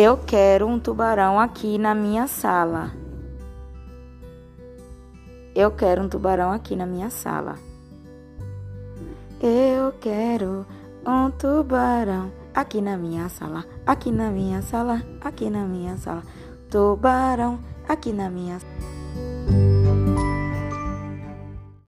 Eu quero um tubarão aqui na minha sala. Eu quero um tubarão aqui na minha sala. Eu quero um tubarão aqui na minha sala, aqui na minha sala, aqui na minha sala. Tubarão aqui na minha sala.